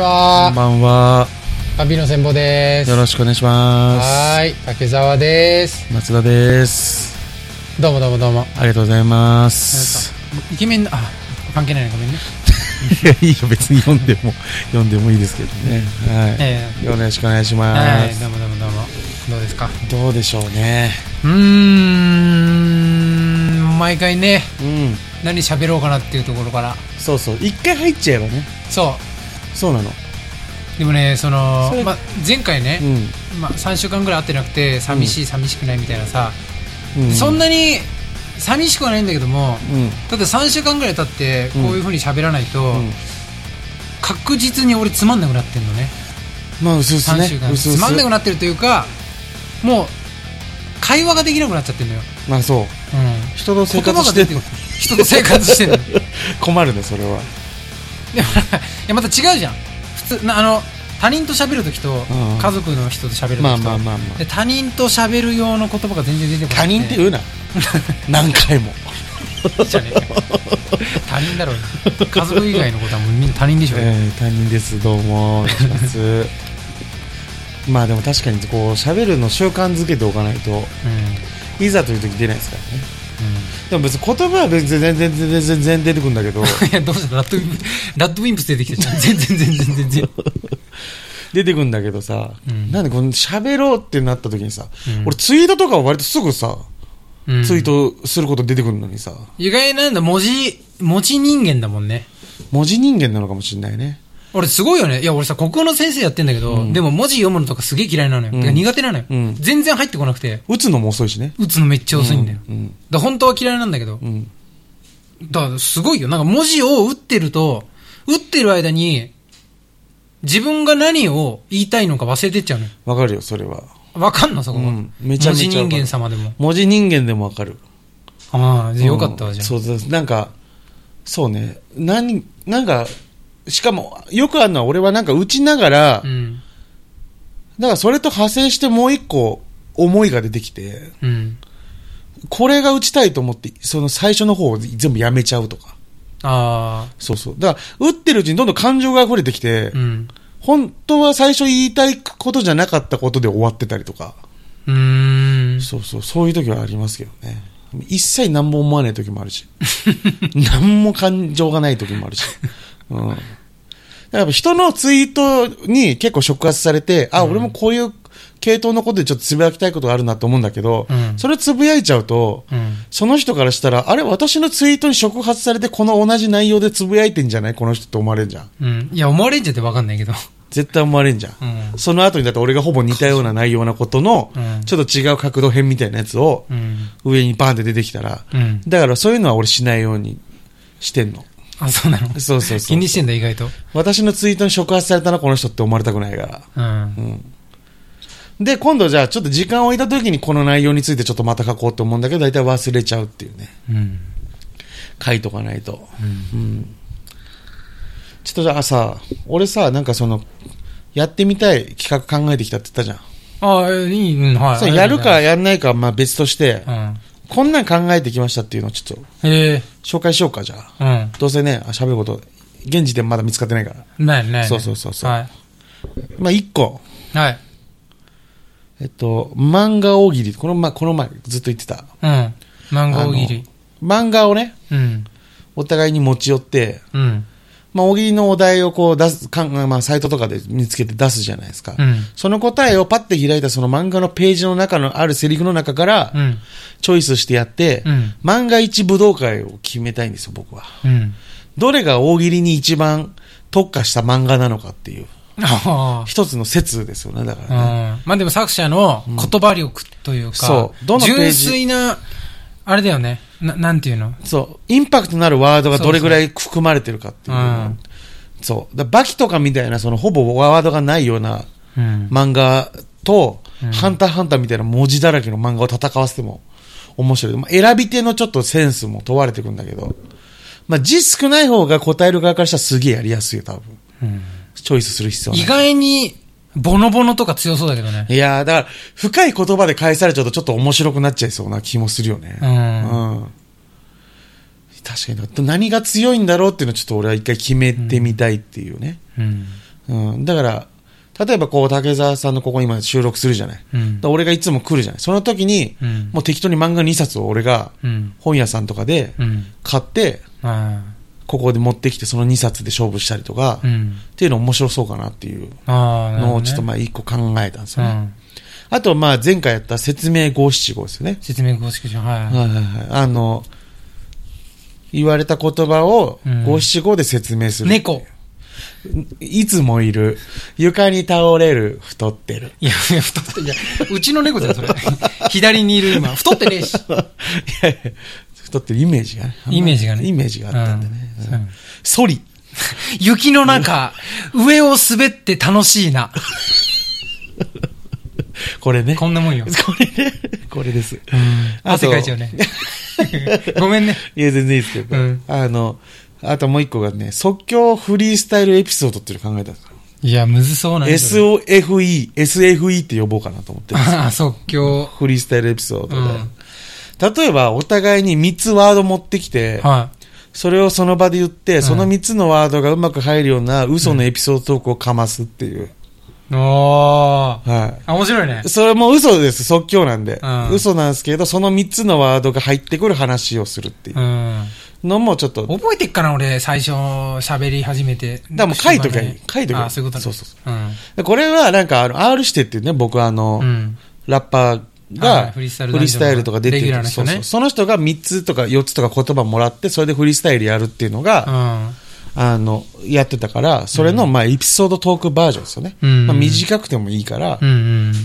にちはこんばんは。旅の千歩ですよろしくお願いします。はーい竹澤です松田です。どうもどうもどうもありがとうございます。イケメンなあ関係ないねごめんね いや、いいよ、別に読んでも、読んでもいいですけどね。はい。えよろしくお願いしえまはいす。どうもどうもどうもどうですか？どうでしょうね。うーん毎回ねうん。何喋ろうかなっていうところからそうそう。一回入っちゃえばね。そそうなの。うでもねそのま、前回ねう、ん。ま、3週間ぐらい会ってなくて寂しい寂しくないみたいなさ、うん。そんなに寂しくはないんだけどもうん。だって3週間ぐらい経ってこういう風に喋らないと、うん。確実に俺つまんなくなってんのねまあ、うすうす3ね週間。つまんなくなってるというかもう会話ができなくなっちゃってんのよ、まあ、そう。うん、人と生活してる人と生活してる 困るね、それは。いやまた違うじゃん。普通なあの他人と喋るときとうん。家族の人と喋るときと、まあまあまあまあ。で。他人と喋る用の言葉が全然出てこない他人って言うな。何回も。じゃね他人だろうよ家族以外のことはもうみんな他人でしょ、えー、担任です。どうも まあでも確かにこう喋るの習慣づけておかないとうん。いざという時出ないですからね。うでも別に言葉は全然全然全然全然出てくるんだけど。ん、いやどうした？ラッドウィンプラッドウィンプス出てきたじゃん全然全然全然。出てくるんだけどさ、うん。なんでこの喋ろうってなった時にさ、うん。俺ツイートとかは割とすぐさ、うん。ツイートすること出てくるのにさ。意外なんだ文字文字人間だもんね。文字人間なのかもしれないね俺すごいよね。いや俺さ国語の先生やってんだけど、うん。でも文字読むのとかすげえ嫌いなのよ、うん。苦手なのよ、うん。全然入ってこなくて。打つのも遅いしね。打つのめっちゃ遅いんだよ、うん。だ本当は嫌いなんだけど、うん。だからすごいよ。なんか文字を打ってると打ってる間に自分が何を言いたいのか忘れてっちゃうのよ。わかるよそれは。わかんのそこが、うん。めちゃめちゃ文字人間様でも。文字人間でもわかる。ああよかったわ、うんじゃあ。そうですなんかそうね。何なんかしかもよくあるのは俺はなんか打ちながら、うん。だからそれと派生してもう一個思いが出てきてうん。これが打ちたいと思ってその最初の方を全部やめちゃうとか。ああそうそう。だから打ってるうちにどんどん感情が溢れてきて、うん。本当は最初言いたいことじゃなかったことで終わってたりとか。うーん。そうそう。そういう時はありますけどね。一切何も思わない時もあるし。何も感情がない時もあるし、うん、だからやっぱ人のツイートに結構触発されて、あ、俺もこういう系統のことでちょっとつぶやきたいことがあるなと思うんだけど、うん。それつぶやいちゃうと、うん。その人からしたら、あれ、私のツイートに触発されて、この同じ内容でつぶやいてんじゃない？この人って思われるじゃん。うん。いや思われんじゃってわかんないけど。絶対思われんじゃん。うん。その後にだって俺がほぼ似たような内容なことのうん、ちょっと違う角度編みたいなやつをうん。上にバーンって出てきたら、うん。だからそういうのは俺しないようにしてんの。あそうなの？そうそうそう。気にしてんだ意外と私のツイートに触発されたな、この人って思われたくないから。うんで、今度じゃあちょっと時間を置いた時にこの内容についてちょっとまた書こうと思うんだけど、大体忘れちゃうっていうね。うん書いとかないと。うん。ちょっとじゃあさ、俺さ、なんかその、やってみたい企画考えてきたって言ったじゃん。ああいいうんはいそれやるかやんないかはまあ別として、うんこんなん考えてきましたっていうのをちょっと紹介しようか、じゃあ。うん。どうせね、あ喋ること、現時点まだ見つかってないから。ないないない。そうそうそうそう。はい。まあ一個、はい。えっと、漫画大喜利、この,、ま、この前ずっと言ってた。うん。漫画大喜利。漫画をね、うん。お互いに持ち寄って、うんまあ、大喜利のお題をこう出す、かんまあ、サイトとかで見つけて出すじゃないですか。うん。その答えをパッて開いたその漫画のページの中のあるセリフの中から、うん。チョイスしてやって、うん。漫画一武道会を決めたいんですよ、僕は。うん。どれが大喜利に一番特化した漫画なのかっていう、あ一つの説ですよね、だかあらね。うん。まあでも作者の言葉力というか、そう。どのページ純粋な、あれだよね。ななんていうの？そう、インパクトのあるワードがどれぐらい含まれてるかっていうう。ん。そう。だバキとかみたいな、そのほぼワードがないようなうん。漫画と、うんハンターハンターみたいな文字だらけの漫画を戦わせても面白い。まあ、選び手のちょっとセンスも問われてくるんだけど、まあ、字少ない方が答える側からしたらすげえやりやすいよ、多分。うんチョイスする必要ない。意外に、ボノボノとか強そうだけどね。いやー、だから、深い言葉で返されちゃうとちょっと面白くなっちゃいそうな気もするよね。うんうん確かに。何が強いんだろうっていうのをちょっと俺は一回決めてみたいっていうね。うん。うん。だから、例えばこう、竹澤さんのここ今収録するじゃない。うん俺がいつも来るじゃない。その時に、うんもう適当に漫画2冊を俺がうん。本屋さんとかでうん。買って、あここで持ってきてその2冊で勝負したりとか、あ。うん。っていうの面白そうかなっていう。のをちょっとまあ一個考えたんですよね。うん。あとまあ前回やった説明五七五ですよね。説明公式上、はい。はいはいはい。あの、言われた言葉をうん五七五で説明する。猫。いつもいる。床に倒れる。太ってる。いや、いや太って、いや、うちの猫だよ、それ。左にいる今。太ってねえし。いやいや太ってるイメージがね。イメージがねイメージがあったんでね。ソリ。雪の中、上を滑って楽しいな。これね。こんなもんよ。これね。これです。汗かいちゃうね。ごめんね。いや、全然いいですけど。うんあの、あともう一個がね、即興フリースタイルエピソードっていうのを考えたんですよ。いや、むずそうなね。それ SOFE、SFE って呼ぼうかなと思ってああ、即興。フリースタイルエピソードで。うん例えば、お互いに3つワード持ってきて、はそれをその場で言って、んその3つのワードがうまく入るような嘘のエピソードトークをかますっていう。い。おー。はあ、面白いねい。。それも嘘です、即興なんで。うん嘘なんですけど、その3つのワードが入ってくる話をするっていううん。のもちょっと、覚えてっかな、俺、最初、喋り始めて。らもう書いときゃいい。書いときゃいい。ああ、そういうことね。そうそうそううん。でこれはなんか、あの、R してっていうね、僕あの、うん。ラッパーはいが、フリースタイルとか出てるねそうそうその人が3つとか4つとか言葉もらって、それでフリースタイルやるっていうのが、うん。あの、やってたから、それの、まあ、エピソードトークバージョンですよね。うんまあ、短くてもいいから。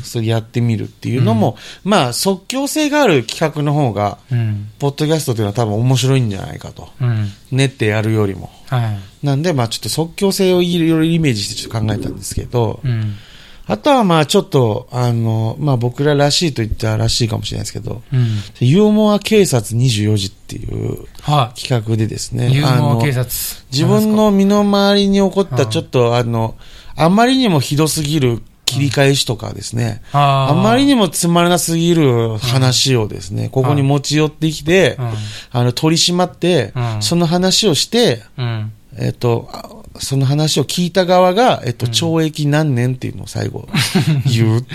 それやってみるっていうのも、まあ、即興性がある企画の方が、うん。ポッドキャストっていうのは多分面白いんじゃないかと。うん。練ってやるよりも。はい。なんで、まあ、ちょっと即興性をいろいろイメージしてちょっと考えたんですけど、うん。あとはまあ、ちょっと、あの、まあ、僕ららしいと言ったららしいかもしれないですけど、うん。ユーモア警察24時っていうは企画でですね、い。ユーモアあの警察。自分の身の回りに起こったうんちょっとあの、あまりにもひどすぎる切り返しとかですね、あまりにもつまらなすぎる話をですね、ここに持ち寄ってきて、うんあの、取り締まって、うんその話をして、うん。えっと、あその話を聞いた側が、えっと、懲役何年っていうのを最後言うって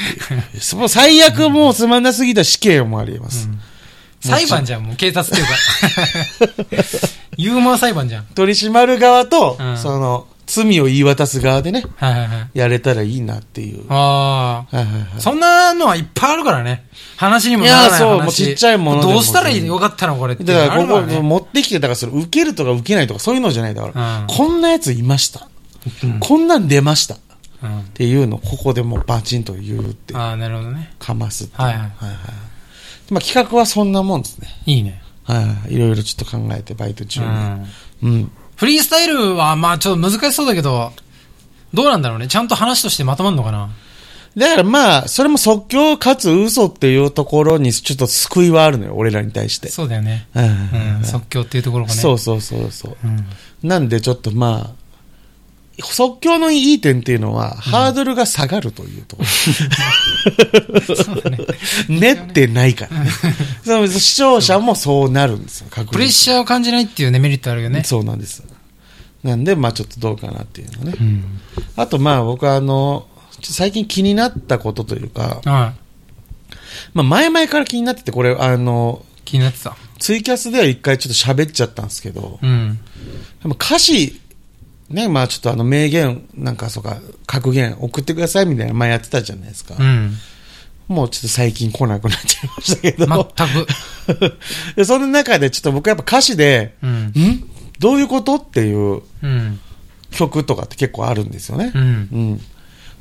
いう。その最悪もうつまんなすぎた死刑もあり得ます。裁判じゃん、もう警察っていうか。ユーモア裁判じゃん。取り締まる側と、うんその、罪を言い渡す側でね、はいはいはい。やれたらいいなっていう。あはいはいはいあ。そんなのはいっぱいあるからね。話にもならない話。いやそうもうちっちゃいものでもどうしたらよかったのこれって。だから、ここ、持ってきて、だから、それ、受けるとか受けないとか、そういうのじゃない。だから、うんこんなやついました。こんなん出ました。っうん。ていうのを、ここでもうバチンと言うって、ああ、なるほどね。かますって。はいはいはいはいまあ、企画はそんなもんですね。いいね。はいはい。いろいろちょっと考えて、バイト中に。うん。うん。フリースタイルは、まあちょっと難しそうだけど、どうなんだろうね。ちゃんと話としてまとまるのかな？だからまあ、それも即興かつ嘘っていうところに、ちょっと救いはあるのよ、俺らに対して。そうだよね。うん。即興っていうところがね。そうそうそうそう。うん。なんでちょっとまあ、即興のいい点っていうのは、ハードルが下がるというところ。練ってないからね。その視聴者もそうなるんですよ、確プレッシャーを感じないっていうね、メリットあるよね。そうなんです。なんで、まあちょっとどうかなっていうのね。うん。あとまあ僕はあの、最近気になったことというか、はまあ前々から気になってて、これあの、い。気になってた。ツイキャスでは一回ちょっと喋っちゃったんですけど、うん。でも歌詞、ね、まあちょっとあの名言、なんかそうか、格言送ってくださいみたいな前やってたじゃないですか。うん。もうちょっと最近来なくなっちゃいましたけど。全く。でその中でちょっと僕やっぱ歌詞で、うん。ん？どういうこと？っていううん。曲とかって結構あるんですよね。うん。うん。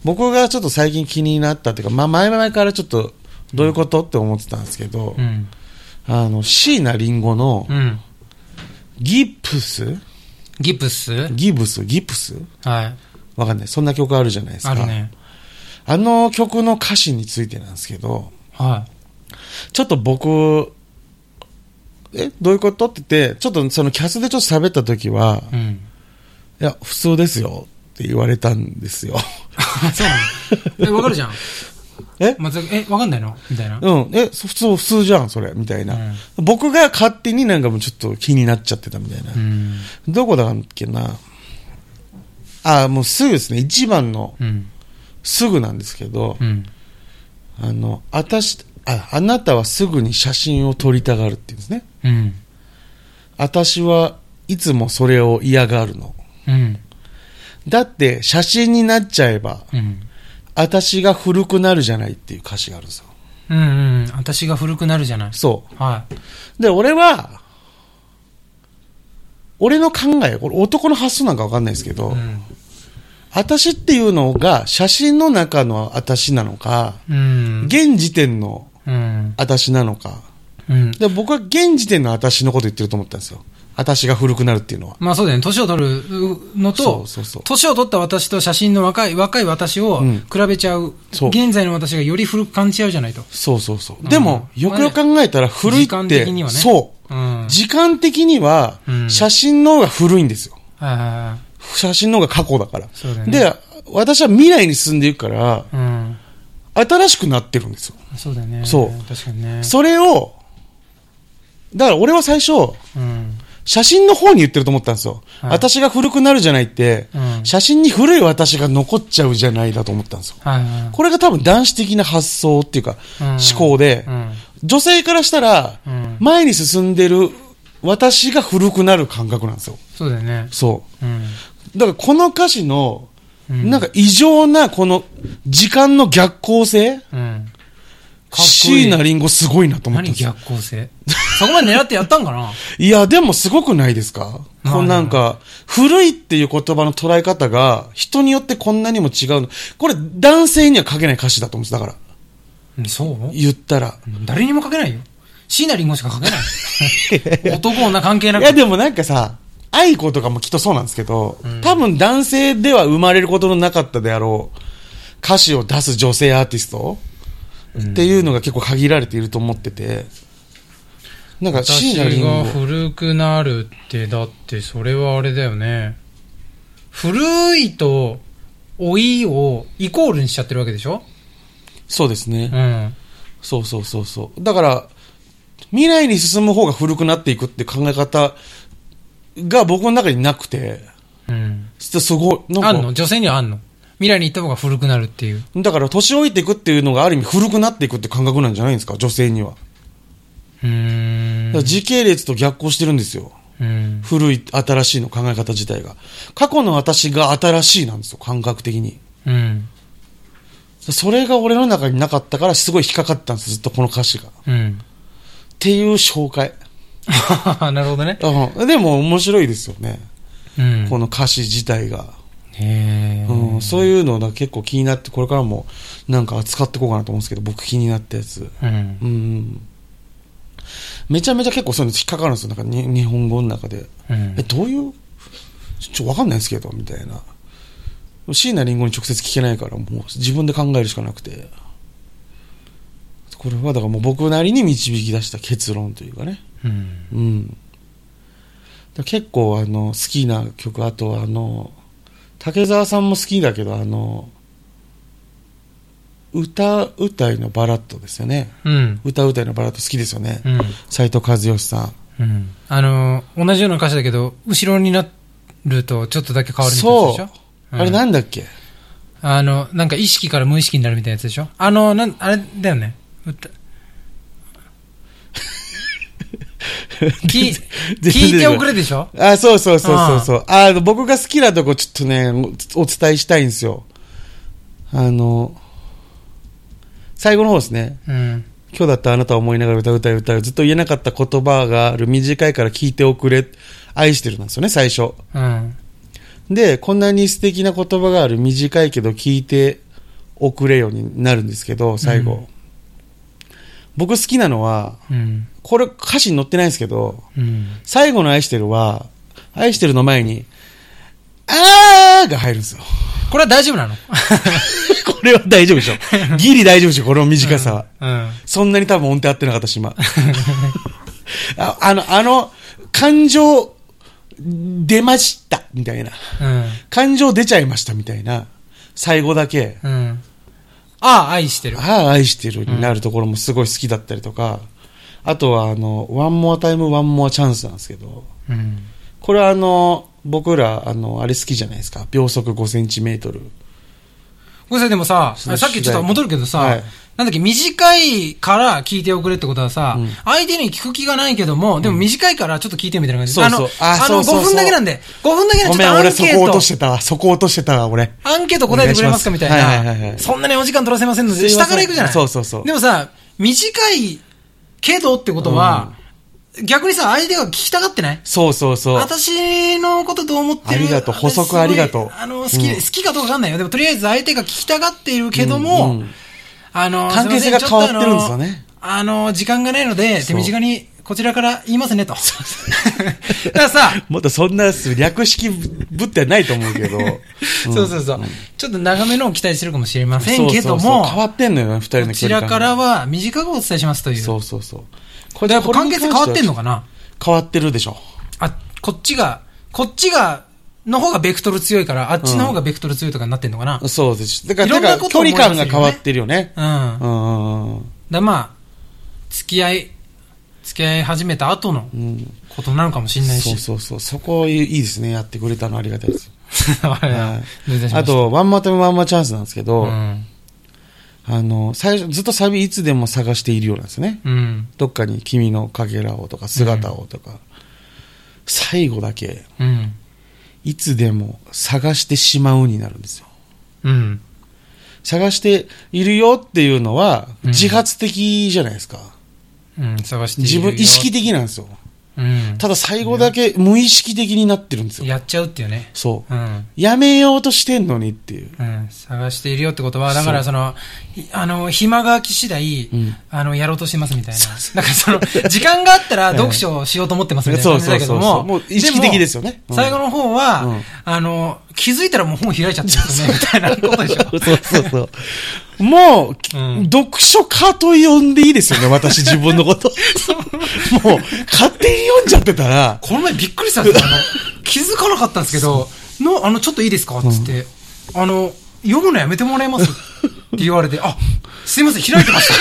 僕がちょっと最近気になったっていうか、まあ前々からちょっとどういうこと？って思ってたんですけど、うん。あの、椎名林檎のうん。ギプス？ギプス？ギブス？ギプス？はい。わかんない。そんな曲あるじゃないですか。あるね。あの曲の歌詞についてなんですけど、はちょっと僕、え、どういうこと？って言って、ちょっとそのキャスでちょっと喋った時は、い。うん。いや、普通ですよって言われたんですよ。そうなの？え、わかるじゃん。え？まず、え、わかんないの？みたいな。うん、え、そ普通、普通じゃん、それ、みたいな、僕が勝手になんかもうちょっと気になっちゃってたみたいな。うん。どこだっけな。あ、もうすぐですね。一番のうん。すぐなんですけど、うん。あの、あたし、あ、あなたはすぐに写真を撮りたがるっていうんですね。うん。私はいつもそれを嫌がるの。うん。だって写真になっちゃえば、うん。私が古くなるじゃないっていう歌詞があるんですよ。うんうん。私が古くなるじゃない。そはう。で、俺は、俺の考え、これ男の発想なんかわかんないですけど、い。うん。私っていうのが写真の中の私なのか、うん。現時点のうん。私なのか。うん。で僕は現時点の私のこと言ってると思ったんですよ。私が古くなるっていうのは。まあそうだよね。年を取るのそと。年を取った私と写真の若い、若い私をうん比べちゃう。そう現在の私がより古く感じちゃうじゃないと。そうそうそう。んでも、よくよく考えたら古いって、時間的にはねそう。うん。時間的にはう、ん写真の方が古いんですよ。写真の方が過去だから。そうだよね。で、私は未来に進んでいくから、うん。新しくなってるんですよ。そうだよね。そう確かにね。それを、だから俺は最初、うん。写真の方に言ってると思ったんですよ。はい私が古くなるじゃないって、うん写真に古い私が残っちゃうじゃないだと思ったんですよ。はいはい。これが多分男子的な発想っていうか、うん思考で、うん。女性からしたら、うん前に進んでる私が古くなる感覚なんですよ。そうだよね。そう。だからこの歌詞の、うんなんか異常なこの時間の逆行性？うん。いい椎名林檎すごいなと思ったん何ですよ。逆行性？そこまで狙ってやったんかな？いや、でもすごくないですか？まあこうなんか、古いっていう言葉の捉え方が、人によってこんなにも違うの。これ、男性には書けない歌詞だと思うんです。だから、うんそう？言ったら。誰にも書けないよ。椎名林檎しか書けない。男女関係ないく。や、でもなんかさ、愛子とかもきっとそうなんですけど、多分男性では生まれることのなかったであろう歌詞を出す女性アーティスト、っていうのが結構限られていると思ってて、なんか椎私が。古くなるって、だってそれはあれだよね。古いと老いをイコールにしちゃってるわけでしょ？そうですね。うん。そうそうそうそう。だから、未来に進む方が古くなっていくって考え方が僕の中になくて、うん。すごい、あんの？女性にはあんの？未来に行った方が古くなるっていう。だから年老いていくっていうのがある意味古くなっていくって感覚なんじゃないんですか、女性には。うーんら。時系列と逆行してるんですよ。うん。古い、新しいの考え方自体が。過去の私が新しいなんですよ、感覚的に。うん。それが俺の中になかったからすごい引っかかったんです、ずっとこの歌詞が。っうん。ていう紹介。なるほどね。うんでも面白いですよね。うん。この歌詞自体が。うん、そういうのが結構気になって、これからもなんか扱っていこうかなと思うんですけど、僕気になったやつ。うんう。ん。めちゃめちゃ結構そういうの引っかかるんですよ。なんかに日本語の中で。うんえ、どういう、ちょ、わかんないですけど、みたいな。椎名林檎に直接聞けないから、もう自分で考えるしかなくて。これはだからもう僕なりに導き出した結論というかね。うん。うん。で結構あの、好きな曲、あとはあの、竹澤さんも好きだけど、あの、歌うたいのバラッドですよね。うん。歌うたいのバラッド好きですよね。うん。斉藤和義さん。うん。あの、同じような歌詞だけど、後ろになるとちょっとだけ変わるみたいなやつでしょ？そうあれなんだっけ？あの、なんか意識から無意識になるみたいなやつでしょ？あの、なん、あれだよね。歌 聞聞いておくれでしょ？あ、そうそうそうそうそう。あの、僕が好きなとこちょっとね、おお伝えしたいんですよ。あの、最後の方ですね。うん。今日だったらあなたを思いながら歌う歌う歌う。ずっと言えなかった言葉がある短いから聞いておくれ。愛してるなんですよね、最初。うん。で、こんなに素敵な言葉がある短いけど聞いておくれよになるんですけど、最後。うん僕好きなのは、うん。これ歌詞に載ってないんですけど、うん。最後の愛してるは、愛してるの前に、あーが入るんですよ。これは大丈夫なの？これは大丈夫でしょ。ギリ大丈夫でしょ、この短さは。うん。そんなに多分音程合ってなかったし、今。ああの、あの、感情、出ました、みたいな。うん。感情出ちゃいました、みたいな。最後だけ、うん。ああ、愛してる。ああ、愛してるになるところもすごい好きだったりとか、あとは、あの、 One more time, One more chance なんですけど、うん。これはあの、僕ら、あの、あれ好きじゃないですか。秒速5センチメートル。これさ、でもさ、そのさっきちょっと戻るけどさ、はい。なんだっけ、短いから聞いておくれってことはさ、うん相手に聞く気がないけども、でも短いからちょっと聞いてみたいな感じ。そうそう。あの、あそうそうそう。5分だけなんで、5分だけなんごめん、でちょっとアン俺そケート。こ落とし、てたわ。そこ落としてたわ、俺。アンケート答えてくれますかみたいはいはいはいはな。い。そんなにお時間取らせませんので、下から行くじゃない。そうそうそう。でもさ、短いけどってことは、逆にさ、相手が聞きたがってない？そうそうそう。私のことどう思ってる？ありがとう。補足ありがとう。あの、好き、うん。好きかどうかわかんないよ。でもとりあえず相手が聞きたがっているけども、うんうん。あの、関係性が変わってるんですよね。あの、時間がないので、手短にこちらから言いますねと。だからさ、もっとそんな略式ぶってはないと思うけど。ん。そうそうそう、ちょっと長めのを期待してるかもしれませんけども、そうそうそう。変わってんのよ、二人のこ距離感が。ちらからは短くお伝えしますという。そうそうそう。こでやっぱ関係性変わってんのかかな変わってるでしょ。あ、こっちが、こっちが、の方がベクトル強いから、あっちの方がベクトル強いとかになってんのかな、そうです。だから、から距離感が変わってるよね。うん。うんうんうん。だまあ、付き合い、付き合い始めた後のうんことなのかもしれないし。そうそうそう。そこいいですね。やってくれたのありがたいです。はいあ、と、ワンマータイムワンマーチャンスなんですけど、うん。あの、最初、ずっとサビいつでも探しているようなんですね。うん。どっかに君のかけらをとか姿をとか。最後だけ、うん。いつでも探してしまうになるんですよ。うん。探しているよっていうのは、うん自発的じゃないですか。うん。探して自分、意識的なんですよ。うん。ただ最後だけ無意識的になってるんですよ。やっちゃうっていうね。そう。うん。やめようとしてんのにっていう。うん、探しているよってことは、だからその、いあの、暇が空き次第、うんあの、やろうとしてますみたいな。なんかその、時間があったら読書をしようと思ってますみたいな感じだけどそうそうそうそも、うもう意識的ですよね最後の方は、うんあの、気づいたらもう本開いちゃってるんですよね、みたいなことでしょ。そうそうそう。もう、うん読書家と呼んでいいですよね、私自分のこと。もう、勝手に読んじゃってたら、この前びっくりしたんですよ。あの、気づかなかったんですけど、の、あの、ちょっといいですか？つって、あの、読むのやめてもらえます？って言われて、あ、すいません、開いてました。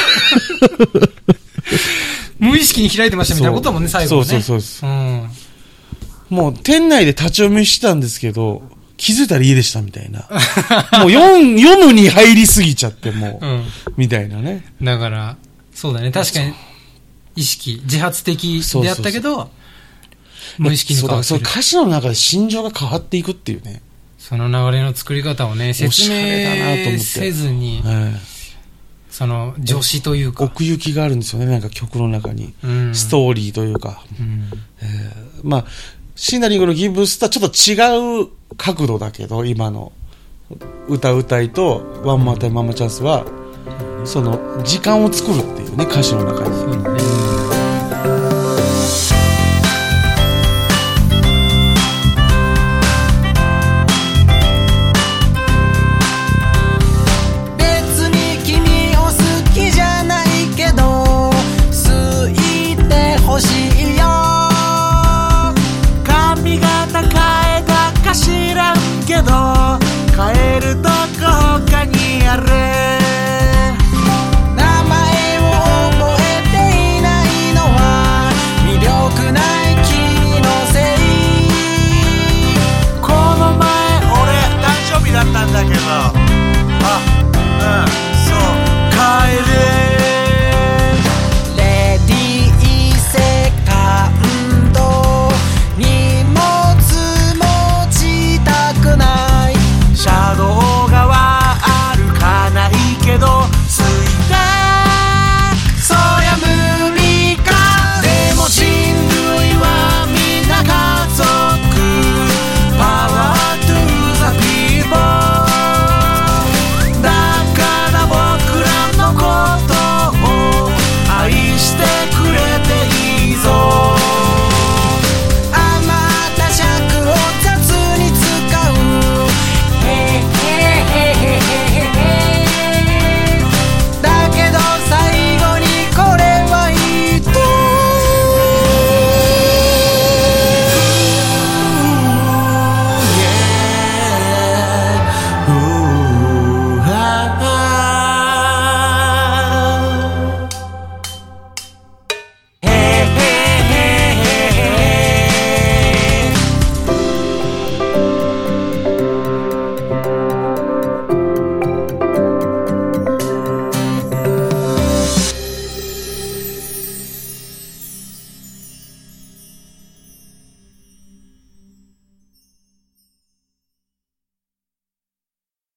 無意識に開いてましたみたいなことだもんね、最後はね。そうそうそううん。もう店内で立ち読みしてたんですけど、気づいたら家でしたみたいな。もう読ん 読むに入りすぎちゃって、もう、うん。みたいなね。だから、そうだね、確かに、意識、自発的であったけど、無意識にそうだからそ変わってるの歌詞の中で心情が変わっていくっていうね。その流れの作り方をね、説しゃれだなと思って明せずに、はいその、助詞というか、奥行きがあるんですよね、なんか曲の中に。うんストーリーというか。うんまあ、シナリングのギブスとはちょっと違う角度だけど、今の歌うたいとワンマータイムママチャンスは、その時間を作るっていうね、歌詞の中に。